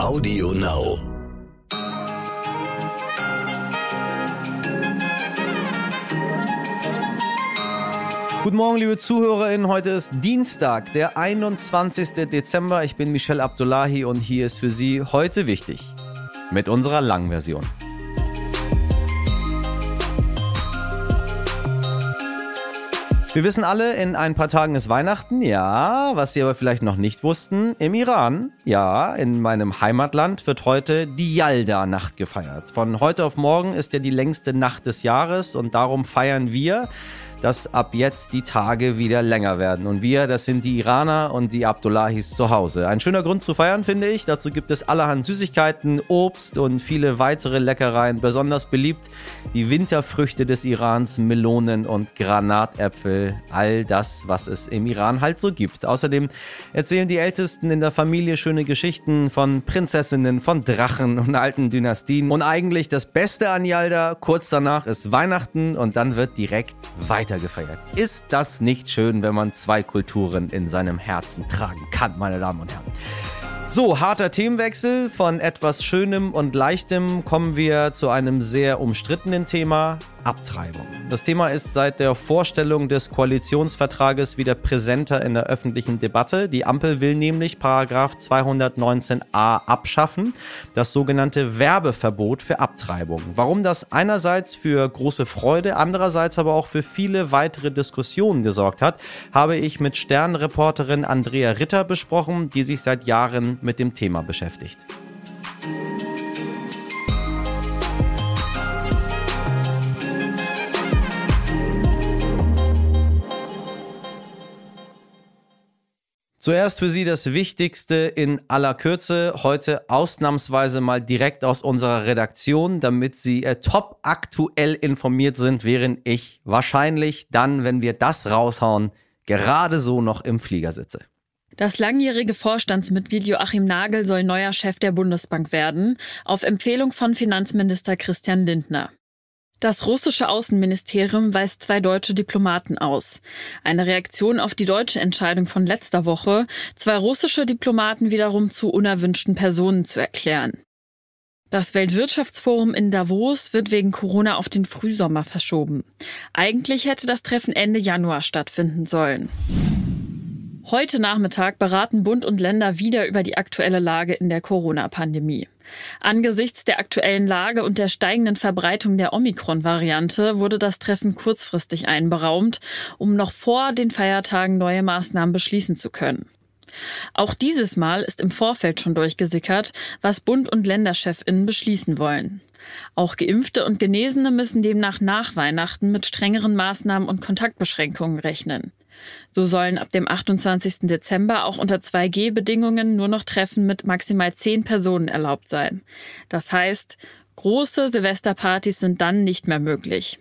Audio Now. Guten Morgen, liebe ZuhörerInnen. Heute ist Dienstag, der 21. Dezember. Ich bin Michelle Abdullahi und hier ist für Sie heute wichtig mit unserer langen Version. Wir wissen alle, in ein paar Tagen ist Weihnachten, ja. Was Sie aber vielleicht noch nicht wussten, im Iran, ja, in meinem Heimatland wird heute die Yalda-Nacht gefeiert. Von heute auf morgen ist ja die längste Nacht des Jahres und darum feiern wir dass ab jetzt die Tage wieder länger werden. Und wir, das sind die Iraner und die Abdullahis zu Hause. Ein schöner Grund zu feiern, finde ich. Dazu gibt es allerhand Süßigkeiten, Obst und viele weitere Leckereien. Besonders beliebt die Winterfrüchte des Irans, Melonen und Granatäpfel. All das, was es im Iran halt so gibt. Außerdem erzählen die Ältesten in der Familie schöne Geschichten von Prinzessinnen, von Drachen und alten Dynastien. Und eigentlich das Beste an Yalda, kurz danach ist Weihnachten und dann wird direkt weiter gefeiert. Ist das nicht schön, wenn man zwei Kulturen in seinem Herzen tragen kann, meine Damen und Herren? So, harter Themenwechsel. Von etwas Schönem und Leichtem kommen wir zu einem sehr umstrittenen Thema, Abtreibung. Das Thema ist seit der Vorstellung des Koalitionsvertrages wieder präsenter in der öffentlichen Debatte. Die Ampel will nämlich Paragraph 219a abschaffen, das sogenannte Werbeverbot für Abtreibung. Warum das einerseits für große Freude, andererseits aber auch für viele weitere Diskussionen gesorgt hat, habe ich mit Sternreporterin Andrea Ritter besprochen, die sich seit Jahren mit dem Thema beschäftigt. Zuerst für Sie das Wichtigste in aller Kürze. Heute ausnahmsweise mal direkt aus unserer Redaktion, damit Sie äh, top aktuell informiert sind, während ich wahrscheinlich dann, wenn wir das raushauen, gerade so noch im Flieger sitze. Das langjährige Vorstandsmitglied Joachim Nagel soll neuer Chef der Bundesbank werden, auf Empfehlung von Finanzminister Christian Lindner. Das russische Außenministerium weist zwei deutsche Diplomaten aus. Eine Reaktion auf die deutsche Entscheidung von letzter Woche, zwei russische Diplomaten wiederum zu unerwünschten Personen zu erklären. Das Weltwirtschaftsforum in Davos wird wegen Corona auf den Frühsommer verschoben. Eigentlich hätte das Treffen Ende Januar stattfinden sollen. Heute Nachmittag beraten Bund und Länder wieder über die aktuelle Lage in der Corona-Pandemie. Angesichts der aktuellen Lage und der steigenden Verbreitung der Omikron-Variante wurde das Treffen kurzfristig einberaumt, um noch vor den Feiertagen neue Maßnahmen beschließen zu können. Auch dieses Mal ist im Vorfeld schon durchgesickert, was Bund und Länderchefinnen beschließen wollen. Auch Geimpfte und Genesene müssen demnach nach Weihnachten mit strengeren Maßnahmen und Kontaktbeschränkungen rechnen. So sollen ab dem 28. Dezember auch unter 2G-Bedingungen nur noch Treffen mit maximal zehn Personen erlaubt sein. Das heißt, große Silvesterpartys sind dann nicht mehr möglich.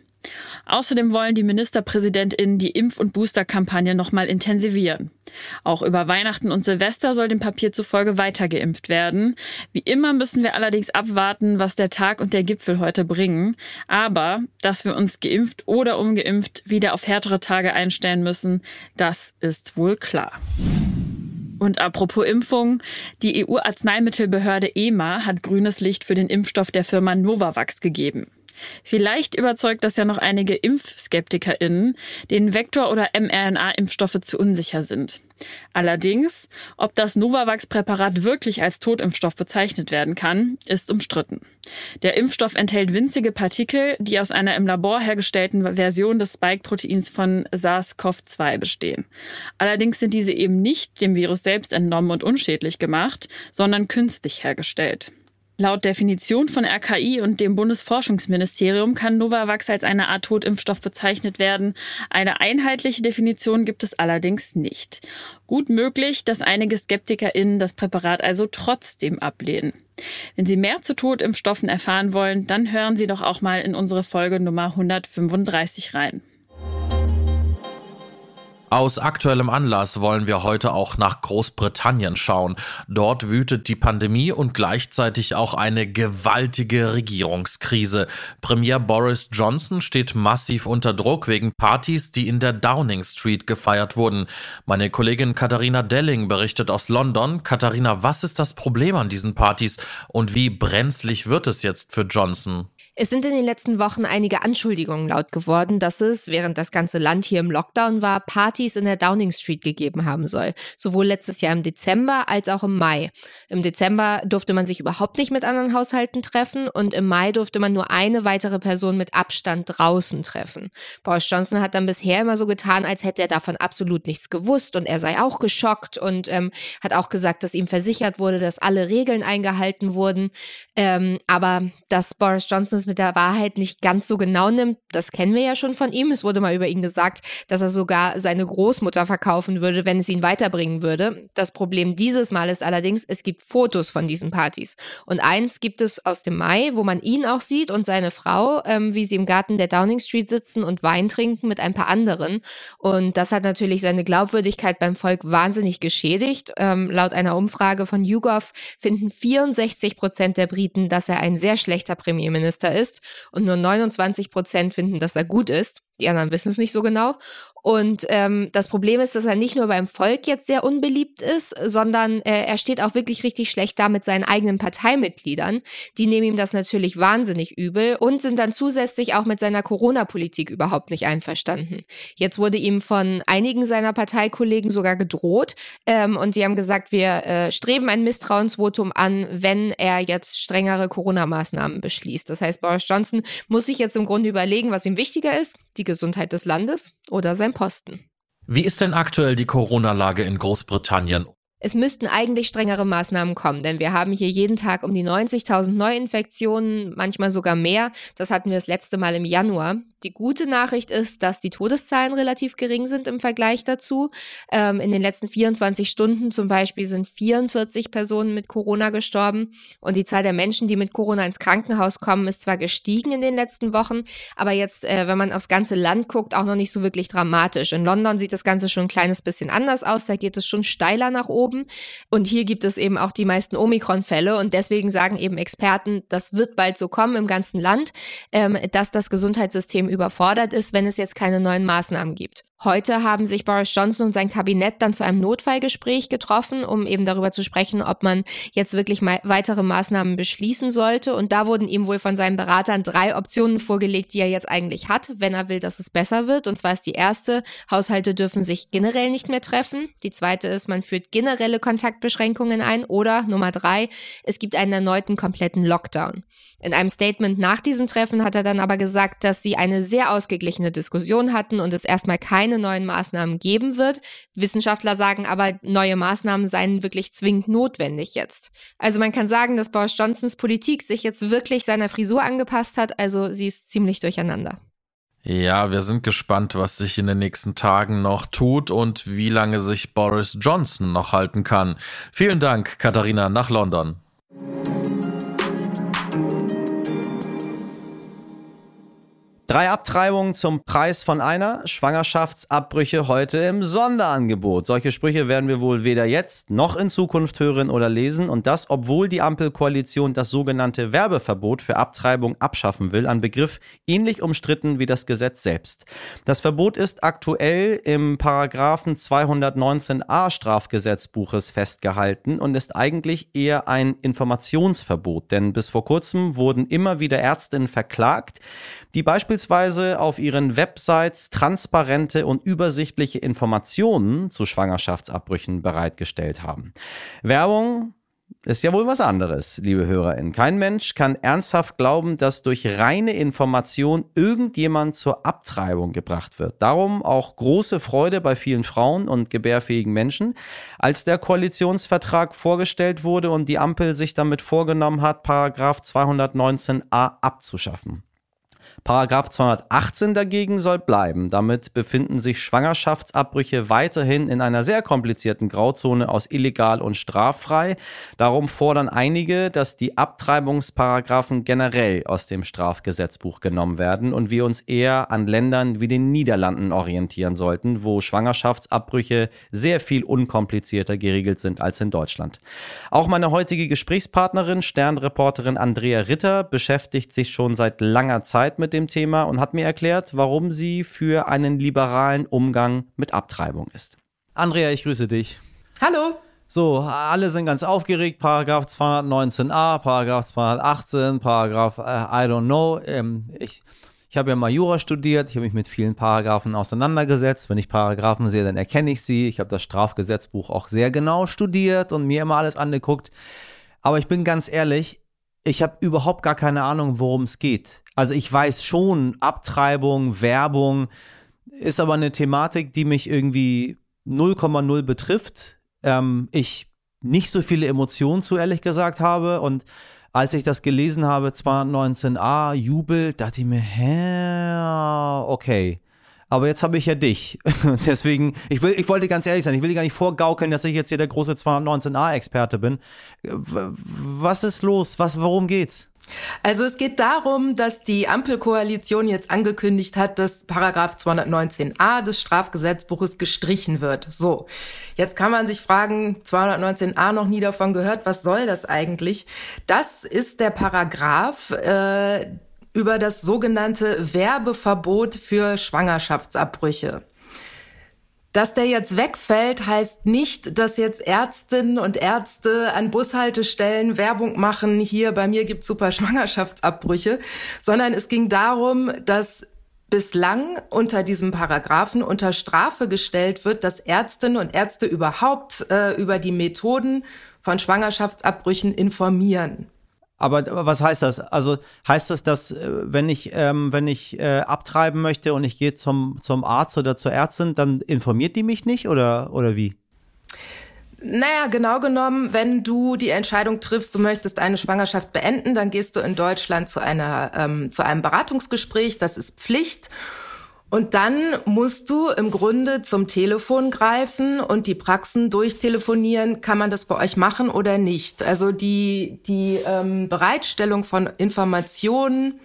Außerdem wollen die Ministerpräsidentinnen die Impf- und Boosterkampagne nochmal intensivieren. Auch über Weihnachten und Silvester soll dem Papier zufolge weiter geimpft werden. Wie immer müssen wir allerdings abwarten, was der Tag und der Gipfel heute bringen. Aber, dass wir uns geimpft oder ungeimpft wieder auf härtere Tage einstellen müssen, das ist wohl klar. Und apropos Impfung, die EU-Arzneimittelbehörde EMA hat grünes Licht für den Impfstoff der Firma Novavax gegeben. Vielleicht überzeugt das ja noch einige ImpfskeptikerInnen, denen Vektor- oder mRNA-Impfstoffe zu unsicher sind. Allerdings, ob das Novavax-Präparat wirklich als Totimpfstoff bezeichnet werden kann, ist umstritten. Der Impfstoff enthält winzige Partikel, die aus einer im Labor hergestellten Version des Spike-Proteins von SARS-CoV-2 bestehen. Allerdings sind diese eben nicht dem Virus selbst entnommen und unschädlich gemacht, sondern künstlich hergestellt. Laut Definition von RKI und dem Bundesforschungsministerium kann Novavax als eine Art Totimpfstoff bezeichnet werden. Eine einheitliche Definition gibt es allerdings nicht. Gut möglich, dass einige SkeptikerInnen das Präparat also trotzdem ablehnen. Wenn Sie mehr zu Totimpfstoffen erfahren wollen, dann hören Sie doch auch mal in unsere Folge Nummer 135 rein. Aus aktuellem Anlass wollen wir heute auch nach Großbritannien schauen. Dort wütet die Pandemie und gleichzeitig auch eine gewaltige Regierungskrise. Premier Boris Johnson steht massiv unter Druck wegen Partys, die in der Downing Street gefeiert wurden. Meine Kollegin Katharina Delling berichtet aus London. Katharina, was ist das Problem an diesen Partys und wie brenzlig wird es jetzt für Johnson? Es sind in den letzten Wochen einige Anschuldigungen laut geworden, dass es, während das ganze Land hier im Lockdown war, Partys in der Downing Street gegeben haben soll. Sowohl letztes Jahr im Dezember als auch im Mai. Im Dezember durfte man sich überhaupt nicht mit anderen Haushalten treffen und im Mai durfte man nur eine weitere Person mit Abstand draußen treffen. Boris Johnson hat dann bisher immer so getan, als hätte er davon absolut nichts gewusst und er sei auch geschockt und ähm, hat auch gesagt, dass ihm versichert wurde, dass alle Regeln eingehalten wurden. Ähm, aber dass Boris Johnson es mit der Wahrheit nicht ganz so genau nimmt, das kennen wir ja schon von ihm. Es wurde mal über ihn gesagt, dass er sogar seine Großmutter verkaufen würde, wenn es ihn weiterbringen würde. Das Problem dieses Mal ist allerdings, es gibt Fotos von diesen Partys. Und eins gibt es aus dem Mai, wo man ihn auch sieht und seine Frau, ähm, wie sie im Garten der Downing Street sitzen und Wein trinken mit ein paar anderen. Und das hat natürlich seine Glaubwürdigkeit beim Volk wahnsinnig geschädigt. Ähm, laut einer Umfrage von YouGov finden 64 Prozent der Briten, dass er ein sehr schlechter Premierminister ist ist und nur 29 Prozent finden, dass er gut ist. Die anderen wissen es nicht so genau. Und ähm, das Problem ist, dass er nicht nur beim Volk jetzt sehr unbeliebt ist, sondern äh, er steht auch wirklich richtig schlecht da mit seinen eigenen Parteimitgliedern. Die nehmen ihm das natürlich wahnsinnig übel und sind dann zusätzlich auch mit seiner Corona-Politik überhaupt nicht einverstanden. Jetzt wurde ihm von einigen seiner Parteikollegen sogar gedroht ähm, und sie haben gesagt, wir äh, streben ein Misstrauensvotum an, wenn er jetzt strengere Corona-Maßnahmen beschließt. Das heißt, Boris Johnson muss sich jetzt im Grunde überlegen, was ihm wichtiger ist, die Gesundheit des Landes oder sein Posten. Wie ist denn aktuell die Corona-Lage in Großbritannien? Es müssten eigentlich strengere Maßnahmen kommen, denn wir haben hier jeden Tag um die 90.000 Neuinfektionen, manchmal sogar mehr. Das hatten wir das letzte Mal im Januar. Die gute Nachricht ist, dass die Todeszahlen relativ gering sind im Vergleich dazu. Ähm, in den letzten 24 Stunden zum Beispiel sind 44 Personen mit Corona gestorben und die Zahl der Menschen, die mit Corona ins Krankenhaus kommen, ist zwar gestiegen in den letzten Wochen, aber jetzt, äh, wenn man aufs ganze Land guckt, auch noch nicht so wirklich dramatisch. In London sieht das Ganze schon ein kleines bisschen anders aus, da geht es schon steiler nach oben und hier gibt es eben auch die meisten Omikron-Fälle und deswegen sagen eben Experten, das wird bald so kommen im ganzen Land, ähm, dass das Gesundheitssystem überfordert ist, wenn es jetzt keine neuen Maßnahmen gibt. Heute haben sich Boris Johnson und sein Kabinett dann zu einem Notfallgespräch getroffen, um eben darüber zu sprechen, ob man jetzt wirklich weitere Maßnahmen beschließen sollte. Und da wurden ihm wohl von seinen Beratern drei Optionen vorgelegt, die er jetzt eigentlich hat, wenn er will, dass es besser wird. Und zwar ist die erste, Haushalte dürfen sich generell nicht mehr treffen. Die zweite ist, man führt generelle Kontaktbeschränkungen ein. Oder Nummer drei, es gibt einen erneuten kompletten Lockdown. In einem Statement nach diesem Treffen hat er dann aber gesagt, dass sie eine sehr ausgeglichene Diskussion hatten und es erstmal keine neuen Maßnahmen geben wird. Wissenschaftler sagen aber, neue Maßnahmen seien wirklich zwingend notwendig jetzt. Also man kann sagen, dass Boris Johnsons Politik sich jetzt wirklich seiner Frisur angepasst hat, also sie ist ziemlich durcheinander. Ja, wir sind gespannt, was sich in den nächsten Tagen noch tut und wie lange sich Boris Johnson noch halten kann. Vielen Dank, Katharina, nach London. Drei Abtreibungen zum Preis von einer, Schwangerschaftsabbrüche heute im Sonderangebot. Solche Sprüche werden wir wohl weder jetzt noch in Zukunft hören oder lesen und das, obwohl die Ampelkoalition das sogenannte Werbeverbot für Abtreibung abschaffen will, ein Begriff ähnlich umstritten wie das Gesetz selbst. Das Verbot ist aktuell im Paragraphen 219a Strafgesetzbuches festgehalten und ist eigentlich eher ein Informationsverbot, denn bis vor kurzem wurden immer wieder Ärztinnen verklagt, die beispielsweise auf ihren Websites transparente und übersichtliche Informationen zu Schwangerschaftsabbrüchen bereitgestellt haben. Werbung ist ja wohl was anderes, liebe HörerInnen. Kein Mensch kann ernsthaft glauben, dass durch reine Information irgendjemand zur Abtreibung gebracht wird. Darum auch große Freude bei vielen Frauen und gebärfähigen Menschen, als der Koalitionsvertrag vorgestellt wurde und die Ampel sich damit vorgenommen hat, Paragraph 219a abzuschaffen. Paragraph 218 dagegen soll bleiben. Damit befinden sich Schwangerschaftsabbrüche weiterhin in einer sehr komplizierten Grauzone aus illegal und straffrei. Darum fordern einige, dass die Abtreibungsparagraphen generell aus dem Strafgesetzbuch genommen werden und wir uns eher an Ländern wie den Niederlanden orientieren sollten, wo Schwangerschaftsabbrüche sehr viel unkomplizierter geregelt sind als in Deutschland. Auch meine heutige Gesprächspartnerin, Sternreporterin Andrea Ritter, beschäftigt sich schon seit langer Zeit mit dem Thema und hat mir erklärt, warum sie für einen liberalen Umgang mit Abtreibung ist. Andrea, ich grüße dich. Hallo. So, alle sind ganz aufgeregt. Paragraph 219a, Paragraph 218, Paragraph äh, I don't know. Ähm, ich ich habe ja mal Jura studiert, ich habe mich mit vielen Paragraphen auseinandergesetzt. Wenn ich Paragraphen sehe, dann erkenne ich sie. Ich habe das Strafgesetzbuch auch sehr genau studiert und mir immer alles angeguckt. Aber ich bin ganz ehrlich, ich habe überhaupt gar keine Ahnung, worum es geht. Also ich weiß schon, Abtreibung, Werbung ist aber eine Thematik, die mich irgendwie 0,0 betrifft. Ähm, ich nicht so viele Emotionen zu ehrlich gesagt habe und als ich das gelesen habe, 219a, Jubel, dachte ich mir, hä, okay. Aber jetzt habe ich ja dich. Deswegen, ich, will, ich wollte ganz ehrlich sein, ich will gar nicht vorgaukeln, dass ich jetzt hier der große 219a-Experte bin. Was ist los? Was, worum geht's? Also es geht darum, dass die Ampelkoalition jetzt angekündigt hat, dass Paragraph 219a des Strafgesetzbuches gestrichen wird. So, jetzt kann man sich fragen, 219a noch nie davon gehört, was soll das eigentlich? Das ist der Paragraph, äh, über das sogenannte Werbeverbot für Schwangerschaftsabbrüche. Dass der jetzt wegfällt, heißt nicht, dass jetzt Ärztinnen und Ärzte an Bushaltestellen Werbung machen, hier bei mir gibt's super Schwangerschaftsabbrüche, sondern es ging darum, dass bislang unter diesem Paragraphen unter Strafe gestellt wird, dass Ärztinnen und Ärzte überhaupt äh, über die Methoden von Schwangerschaftsabbrüchen informieren. Aber was heißt das? Also heißt das, dass äh, wenn ich, ähm, wenn ich äh, abtreiben möchte und ich gehe zum, zum Arzt oder zur Ärztin, dann informiert die mich nicht oder, oder wie? Naja, genau genommen, wenn du die Entscheidung triffst, du möchtest eine Schwangerschaft beenden, dann gehst du in Deutschland zu einer ähm, zu einem Beratungsgespräch. Das ist Pflicht. Und dann musst du im Grunde zum Telefon greifen und die Praxen durchtelefonieren. Kann man das bei euch machen oder nicht? Also die, die ähm, Bereitstellung von Informationen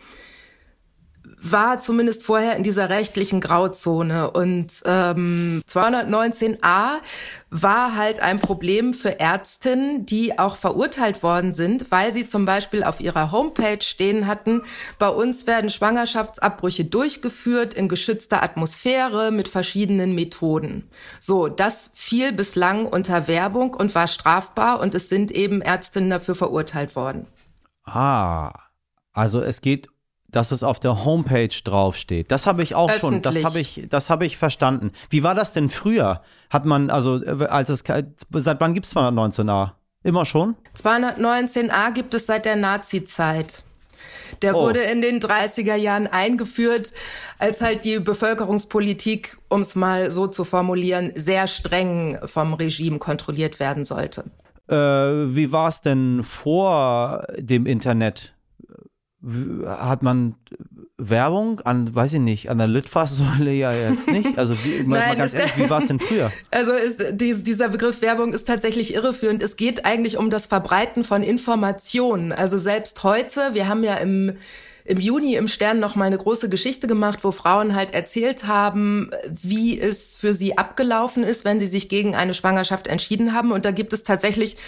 war zumindest vorher in dieser rechtlichen Grauzone. Und ähm, 219a war halt ein Problem für Ärztinnen, die auch verurteilt worden sind, weil sie zum Beispiel auf ihrer Homepage stehen hatten, bei uns werden Schwangerschaftsabbrüche durchgeführt in geschützter Atmosphäre mit verschiedenen Methoden. So, das fiel bislang unter Werbung und war strafbar und es sind eben Ärztinnen dafür verurteilt worden. Ah, also es geht dass es auf der Homepage draufsteht. Das habe ich auch Öffentlich. schon, das habe ich, das habe ich verstanden. Wie war das denn früher? Hat man, also, als es, seit wann gibt es 219a? Immer schon? 219a gibt es seit der Nazi-Zeit. Der oh. wurde in den 30er Jahren eingeführt, als halt die Bevölkerungspolitik, um es mal so zu formulieren, sehr streng vom Regime kontrolliert werden sollte. Äh, wie war es denn vor dem Internet? Hat man Werbung an, weiß ich nicht, an der Litfaßsäule ja jetzt nicht. Also wie, Nein, mal ganz ehrlich, wie war es denn früher? Also ist, dieser Begriff Werbung ist tatsächlich irreführend. Es geht eigentlich um das Verbreiten von Informationen. Also selbst heute, wir haben ja im im Juni im Stern noch mal eine große Geschichte gemacht, wo Frauen halt erzählt haben, wie es für sie abgelaufen ist, wenn sie sich gegen eine Schwangerschaft entschieden haben. Und da gibt es tatsächlich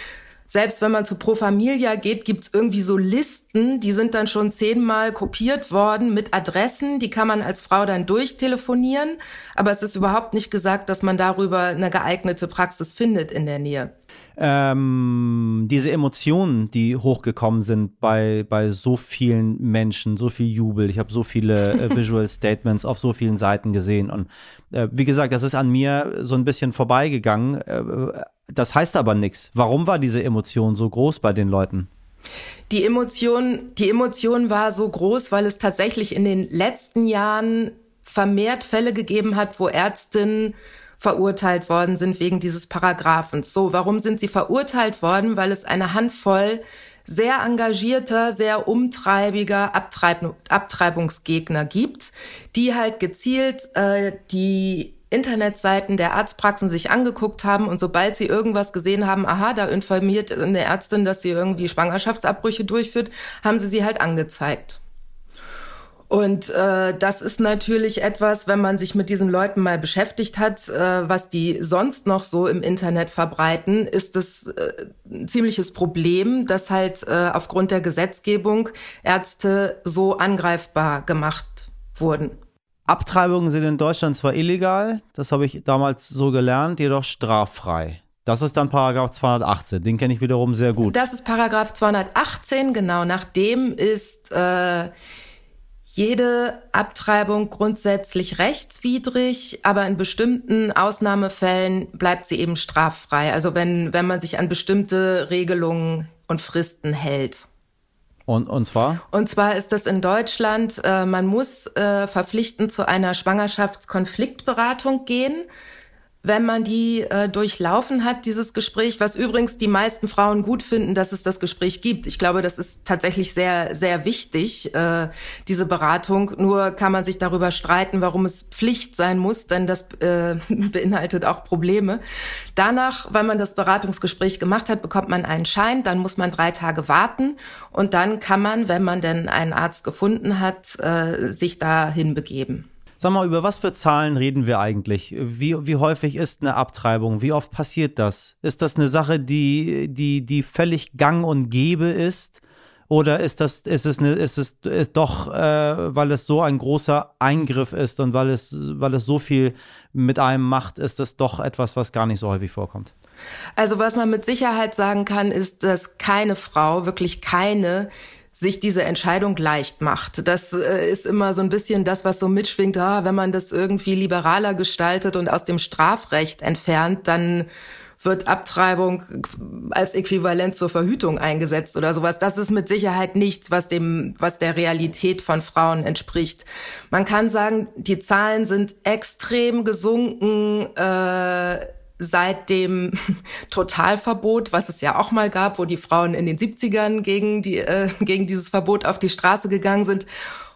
selbst wenn man zu Pro Familia geht, gibt's irgendwie so Listen, die sind dann schon zehnmal kopiert worden mit Adressen, die kann man als Frau dann durchtelefonieren, aber es ist überhaupt nicht gesagt, dass man darüber eine geeignete Praxis findet in der Nähe. Ähm, diese Emotionen, die hochgekommen sind bei, bei so vielen Menschen, so viel Jubel. Ich habe so viele äh, Visual Statements auf so vielen Seiten gesehen. Und äh, wie gesagt, das ist an mir so ein bisschen vorbeigegangen. Äh, das heißt aber nichts. Warum war diese Emotion so groß bei den Leuten? Die Emotion, die Emotion war so groß, weil es tatsächlich in den letzten Jahren vermehrt Fälle gegeben hat, wo Ärztinnen verurteilt worden sind wegen dieses Paragraphens. So, warum sind sie verurteilt worden? Weil es eine Handvoll sehr engagierter, sehr umtreibiger Abtreib Abtreibungsgegner gibt, die halt gezielt äh, die Internetseiten der Arztpraxen sich angeguckt haben und sobald sie irgendwas gesehen haben, aha, da informiert eine Ärztin, dass sie irgendwie Schwangerschaftsabbrüche durchführt, haben sie sie halt angezeigt. Und äh, das ist natürlich etwas, wenn man sich mit diesen Leuten mal beschäftigt hat, äh, was die sonst noch so im Internet verbreiten, ist es äh, ein ziemliches Problem, dass halt äh, aufgrund der Gesetzgebung Ärzte so angreifbar gemacht wurden. Abtreibungen sind in Deutschland zwar illegal, das habe ich damals so gelernt, jedoch straffrei. Das ist dann Paragraph 218, den kenne ich wiederum sehr gut. Das ist Paragraph 218, genau. Nach dem ist äh, jede Abtreibung grundsätzlich rechtswidrig, aber in bestimmten Ausnahmefällen bleibt sie eben straffrei. Also wenn, wenn man sich an bestimmte Regelungen und Fristen hält. Und, und zwar? Und zwar ist das in Deutschland, äh, man muss äh, verpflichtend zu einer Schwangerschaftskonfliktberatung gehen wenn man die äh, durchlaufen hat, dieses Gespräch, was übrigens die meisten Frauen gut finden, dass es das Gespräch gibt. Ich glaube, das ist tatsächlich sehr, sehr wichtig, äh, diese Beratung. Nur kann man sich darüber streiten, warum es Pflicht sein muss, denn das äh, beinhaltet auch Probleme. Danach, wenn man das Beratungsgespräch gemacht hat, bekommt man einen Schein, dann muss man drei Tage warten und dann kann man, wenn man denn einen Arzt gefunden hat, äh, sich dahin begeben. Sag mal, über was für Zahlen reden wir eigentlich? Wie, wie häufig ist eine Abtreibung? Wie oft passiert das? Ist das eine Sache, die, die, die völlig gang und gäbe ist? Oder ist das, ist es, eine, ist es ist doch, äh, weil es so ein großer Eingriff ist und weil es, weil es so viel mit einem macht, ist das doch etwas, was gar nicht so häufig vorkommt? Also was man mit Sicherheit sagen kann, ist, dass keine Frau, wirklich keine, sich diese Entscheidung leicht macht. Das äh, ist immer so ein bisschen das, was so mitschwingt, ah, wenn man das irgendwie liberaler gestaltet und aus dem Strafrecht entfernt, dann wird Abtreibung als Äquivalent zur Verhütung eingesetzt oder sowas. Das ist mit Sicherheit nichts, was dem, was der Realität von Frauen entspricht. Man kann sagen, die Zahlen sind extrem gesunken. Äh, seit dem Totalverbot, was es ja auch mal gab, wo die Frauen in den 70ern gegen, die, äh, gegen dieses Verbot auf die Straße gegangen sind.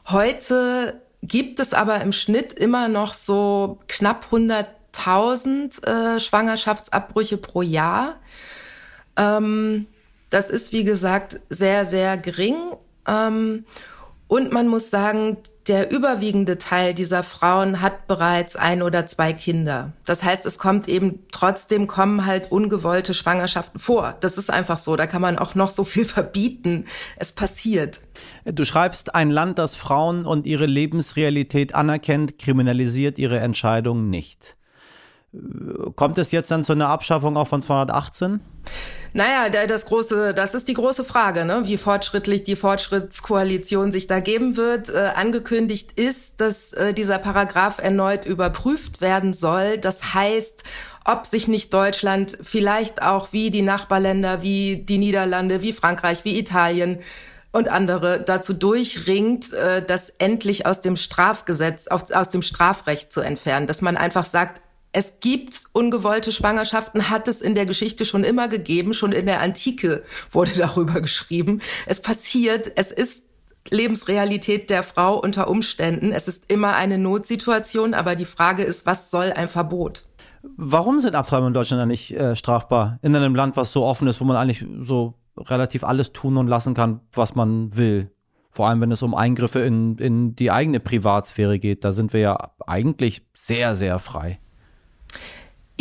Heute gibt es aber im Schnitt immer noch so knapp 100.000 äh, Schwangerschaftsabbrüche pro Jahr. Ähm, das ist, wie gesagt, sehr, sehr gering. Ähm, und man muss sagen, der überwiegende Teil dieser Frauen hat bereits ein oder zwei Kinder. Das heißt, es kommt eben trotzdem kommen halt ungewollte Schwangerschaften vor. Das ist einfach so. Da kann man auch noch so viel verbieten. Es passiert. Du schreibst, ein Land, das Frauen und ihre Lebensrealität anerkennt, kriminalisiert ihre Entscheidungen nicht. Kommt es jetzt dann zu einer Abschaffung auch von 218? Naja, das große, das ist die große Frage, ne? wie fortschrittlich die Fortschrittskoalition sich da geben wird. Äh, angekündigt ist, dass äh, dieser Paragraph erneut überprüft werden soll. Das heißt, ob sich nicht Deutschland vielleicht auch wie die Nachbarländer, wie die Niederlande, wie Frankreich, wie Italien und andere dazu durchringt, äh, das endlich aus dem Strafgesetz, aus dem Strafrecht zu entfernen, dass man einfach sagt, es gibt ungewollte Schwangerschaften, hat es in der Geschichte schon immer gegeben, schon in der Antike wurde darüber geschrieben. Es passiert, es ist Lebensrealität der Frau unter Umständen. Es ist immer eine Notsituation, aber die Frage ist, was soll ein Verbot? Warum sind Abtreibungen in Deutschland nicht äh, strafbar? In einem Land, was so offen ist, wo man eigentlich so relativ alles tun und lassen kann, was man will. Vor allem, wenn es um Eingriffe in, in die eigene Privatsphäre geht. Da sind wir ja eigentlich sehr, sehr frei.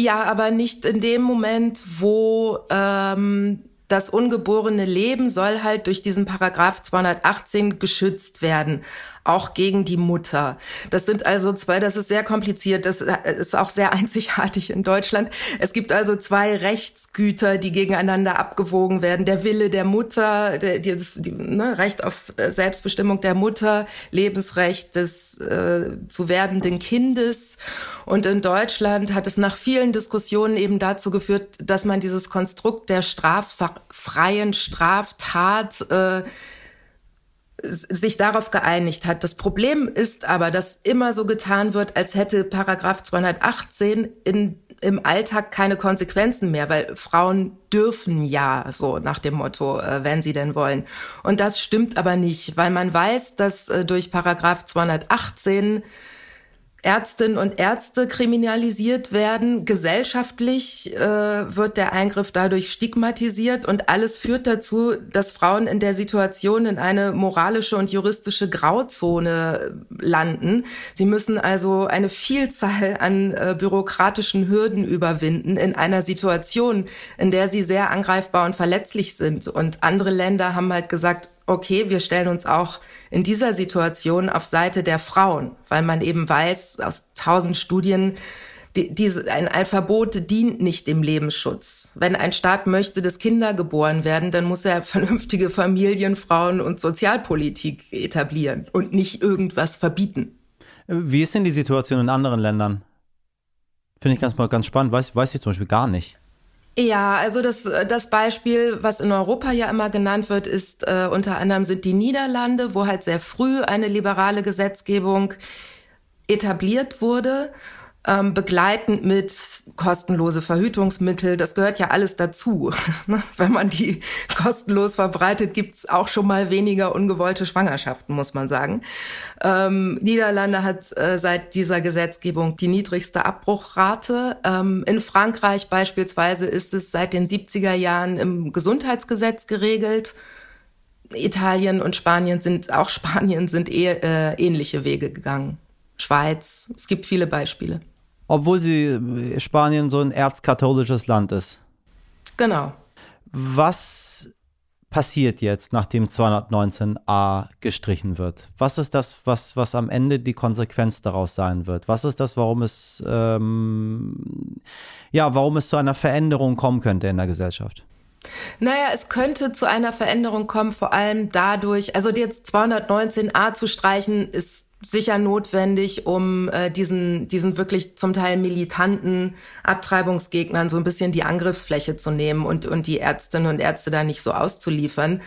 Ja, aber nicht in dem Moment, wo ähm, das ungeborene Leben soll halt durch diesen Paragraph 218 geschützt werden auch gegen die Mutter. Das sind also zwei, das ist sehr kompliziert, das ist auch sehr einzigartig in Deutschland. Es gibt also zwei Rechtsgüter, die gegeneinander abgewogen werden. Der Wille der Mutter, der, die, die, ne, Recht auf äh, Selbstbestimmung der Mutter, Lebensrecht des äh, zu werdenden Kindes. Und in Deutschland hat es nach vielen Diskussionen eben dazu geführt, dass man dieses Konstrukt der straffreien Straftat äh, sich darauf geeinigt hat. Das Problem ist aber, dass immer so getan wird, als hätte Paragraph 218 in im Alltag keine Konsequenzen mehr, weil Frauen dürfen ja, so nach dem Motto, äh, wenn sie denn wollen. Und das stimmt aber nicht, weil man weiß, dass äh, durch Paragraph 218 Ärztinnen und Ärzte kriminalisiert werden. Gesellschaftlich äh, wird der Eingriff dadurch stigmatisiert und alles führt dazu, dass Frauen in der Situation in eine moralische und juristische Grauzone landen. Sie müssen also eine Vielzahl an äh, bürokratischen Hürden überwinden in einer Situation, in der sie sehr angreifbar und verletzlich sind. Und andere Länder haben halt gesagt, okay, wir stellen uns auch in dieser Situation auf Seite der Frauen, weil man eben weiß aus tausend Studien, die, diese, ein, ein Verbot dient nicht dem Lebensschutz. Wenn ein Staat möchte, dass Kinder geboren werden, dann muss er vernünftige Familien, Frauen und Sozialpolitik etablieren und nicht irgendwas verbieten. Wie ist denn die Situation in anderen Ländern? Finde ich ganz, ganz spannend. Weiß, weiß ich zum Beispiel gar nicht. Ja, also das, das Beispiel, was in Europa ja immer genannt wird, ist äh, unter anderem sind die Niederlande, wo halt sehr früh eine liberale Gesetzgebung etabliert wurde ähm, begleitend mit kostenlose Verhütungsmittel. Das gehört ja alles dazu. Ne? Wenn man die kostenlos verbreitet, gibt's auch schon mal weniger ungewollte Schwangerschaften, muss man sagen. Ähm, Niederlande hat äh, seit dieser Gesetzgebung die niedrigste Abbruchrate. Ähm, in Frankreich beispielsweise ist es seit den 70er Jahren im Gesundheitsgesetz geregelt. Italien und Spanien sind, auch Spanien sind eh, äh, ähnliche Wege gegangen. Schweiz, es gibt viele Beispiele obwohl sie äh, Spanien so ein erzkatholisches Land ist. Genau. Was passiert jetzt, nachdem 219a gestrichen wird? Was ist das, was, was am Ende die Konsequenz daraus sein wird? Was ist das, warum es, ähm, ja, warum es zu einer Veränderung kommen könnte in der Gesellschaft? Naja, es könnte zu einer Veränderung kommen, vor allem dadurch, also jetzt 219a zu streichen, ist sicher notwendig, um äh, diesen, diesen wirklich zum Teil militanten Abtreibungsgegnern so ein bisschen die Angriffsfläche zu nehmen und, und die Ärztinnen und Ärzte da nicht so auszuliefern.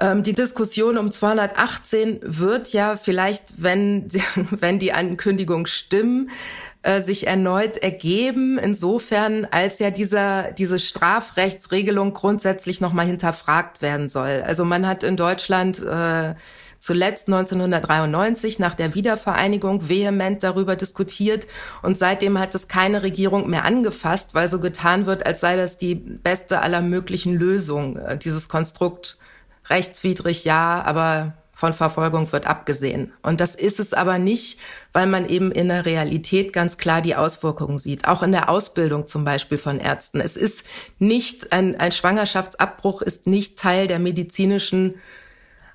Ähm, die Diskussion um 218 wird ja vielleicht, wenn, wenn die Ankündigungen stimmen, äh, sich erneut ergeben, insofern als ja dieser, diese Strafrechtsregelung grundsätzlich nochmal hinterfragt werden soll. Also man hat in Deutschland äh, zuletzt 1993 nach der Wiedervereinigung vehement darüber diskutiert und seitdem hat es keine Regierung mehr angefasst, weil so getan wird, als sei das die beste aller möglichen Lösungen. Äh, dieses Konstrukt rechtswidrig ja, aber von Verfolgung wird abgesehen. Und das ist es aber nicht, weil man eben in der Realität ganz klar die Auswirkungen sieht. Auch in der Ausbildung zum Beispiel von Ärzten. Es ist nicht, ein, ein Schwangerschaftsabbruch ist nicht Teil der medizinischen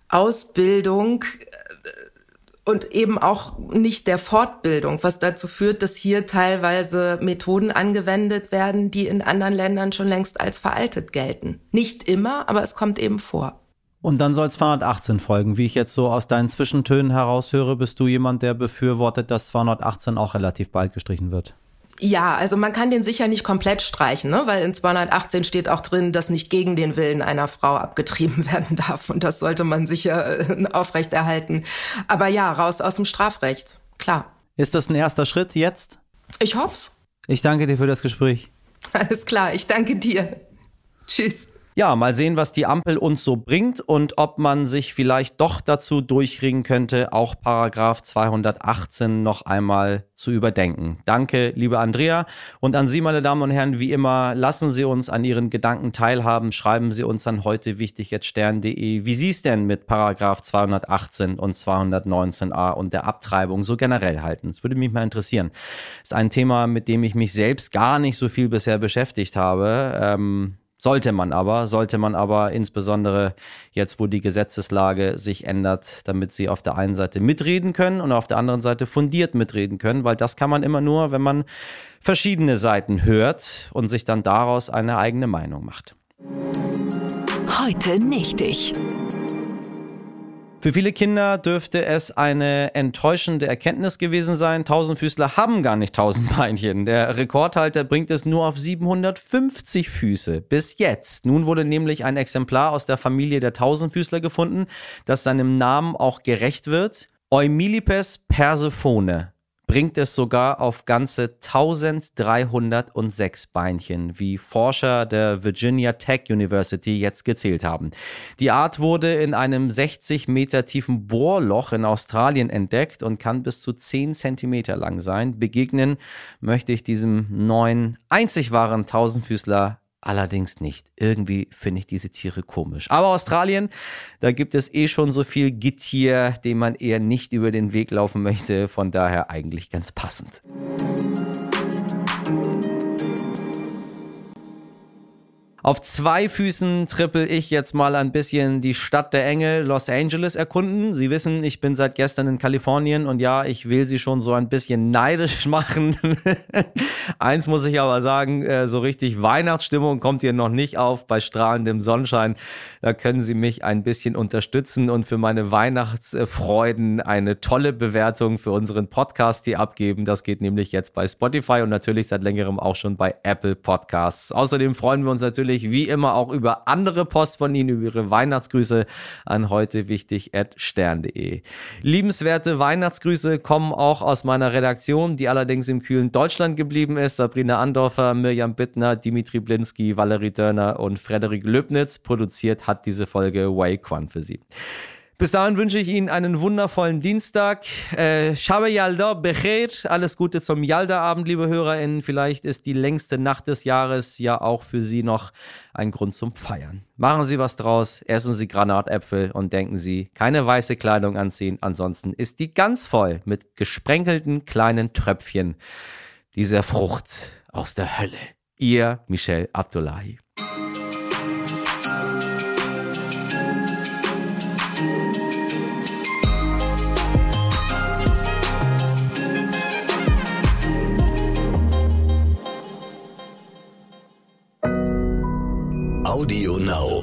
Ausbildung äh, und eben auch nicht der Fortbildung, was dazu führt, dass hier teilweise Methoden angewendet werden, die in anderen Ländern schon längst als veraltet gelten. Nicht immer, aber es kommt eben vor. Und dann soll 218 folgen. Wie ich jetzt so aus deinen Zwischentönen heraushöre, bist du jemand, der befürwortet, dass 218 auch relativ bald gestrichen wird. Ja, also man kann den sicher nicht komplett streichen, ne? weil in 218 steht auch drin, dass nicht gegen den Willen einer Frau abgetrieben werden darf. Und das sollte man sicher äh, aufrechterhalten. Aber ja, raus aus dem Strafrecht, klar. Ist das ein erster Schritt jetzt? Ich hoff's. Ich danke dir für das Gespräch. Alles klar, ich danke dir. Tschüss. Ja, mal sehen, was die Ampel uns so bringt und ob man sich vielleicht doch dazu durchringen könnte, auch Paragraph 218 noch einmal zu überdenken. Danke, liebe Andrea. Und an Sie, meine Damen und Herren, wie immer, lassen Sie uns an Ihren Gedanken teilhaben. Schreiben Sie uns an heute wichtig jetzt stern.de, wie Sie es denn mit Paragraph 218 und 219a und der Abtreibung so generell halten. Das würde mich mal interessieren. Das ist ein Thema, mit dem ich mich selbst gar nicht so viel bisher beschäftigt habe. Ähm, sollte man aber, sollte man aber insbesondere jetzt, wo die Gesetzeslage sich ändert, damit sie auf der einen Seite mitreden können und auf der anderen Seite fundiert mitreden können, weil das kann man immer nur, wenn man verschiedene Seiten hört und sich dann daraus eine eigene Meinung macht. Heute nicht ich. Für viele Kinder dürfte es eine enttäuschende Erkenntnis gewesen sein. Tausendfüßler haben gar nicht tausend Beinchen. Der Rekordhalter bringt es nur auf 750 Füße. Bis jetzt. Nun wurde nämlich ein Exemplar aus der Familie der Tausendfüßler gefunden, das seinem Namen auch gerecht wird. Eumilipes persephone. Bringt es sogar auf ganze 1306 Beinchen, wie Forscher der Virginia Tech University jetzt gezählt haben. Die Art wurde in einem 60 Meter tiefen Bohrloch in Australien entdeckt und kann bis zu 10 Zentimeter lang sein. Begegnen möchte ich diesem neuen, einzig wahren Tausendfüßler allerdings nicht. Irgendwie finde ich diese Tiere komisch. Aber Australien, da gibt es eh schon so viel Gittier, dem man eher nicht über den Weg laufen möchte. Von daher eigentlich ganz passend. Auf zwei Füßen trippel ich jetzt mal ein bisschen die Stadt der Engel Los Angeles erkunden. Sie wissen, ich bin seit gestern in Kalifornien und ja, ich will sie schon so ein bisschen neidisch machen. Eins muss ich aber sagen, äh, so richtig Weihnachtsstimmung kommt hier noch nicht auf bei strahlendem Sonnenschein. Da können Sie mich ein bisschen unterstützen und für meine Weihnachtsfreuden eine tolle Bewertung für unseren Podcast hier abgeben. Das geht nämlich jetzt bei Spotify und natürlich seit längerem auch schon bei Apple Podcasts. Außerdem freuen wir uns natürlich natürlich wie immer auch über andere Post von Ihnen, über Ihre Weihnachtsgrüße an heute wichtig stern.de. Liebenswerte Weihnachtsgrüße kommen auch aus meiner Redaktion, die allerdings im kühlen Deutschland geblieben ist. Sabrina Andorfer, Mirjam Bittner, Dimitri Blinski, Valerie Dörner und Frederik Löbnitz. Produziert hat diese Folge Wei Quan für Sie. Bis dahin wünsche ich Ihnen einen wundervollen Dienstag. Äh, Shabe Yalda Becher. Alles Gute zum Yalda-Abend, liebe HörerInnen. Vielleicht ist die längste Nacht des Jahres ja auch für Sie noch ein Grund zum Feiern. Machen Sie was draus, essen Sie Granatäpfel und denken Sie, keine weiße Kleidung anziehen. Ansonsten ist die ganz voll mit gesprenkelten kleinen Tröpfchen dieser Frucht aus der Hölle. Ihr Michel Abdullahi. Audio Now.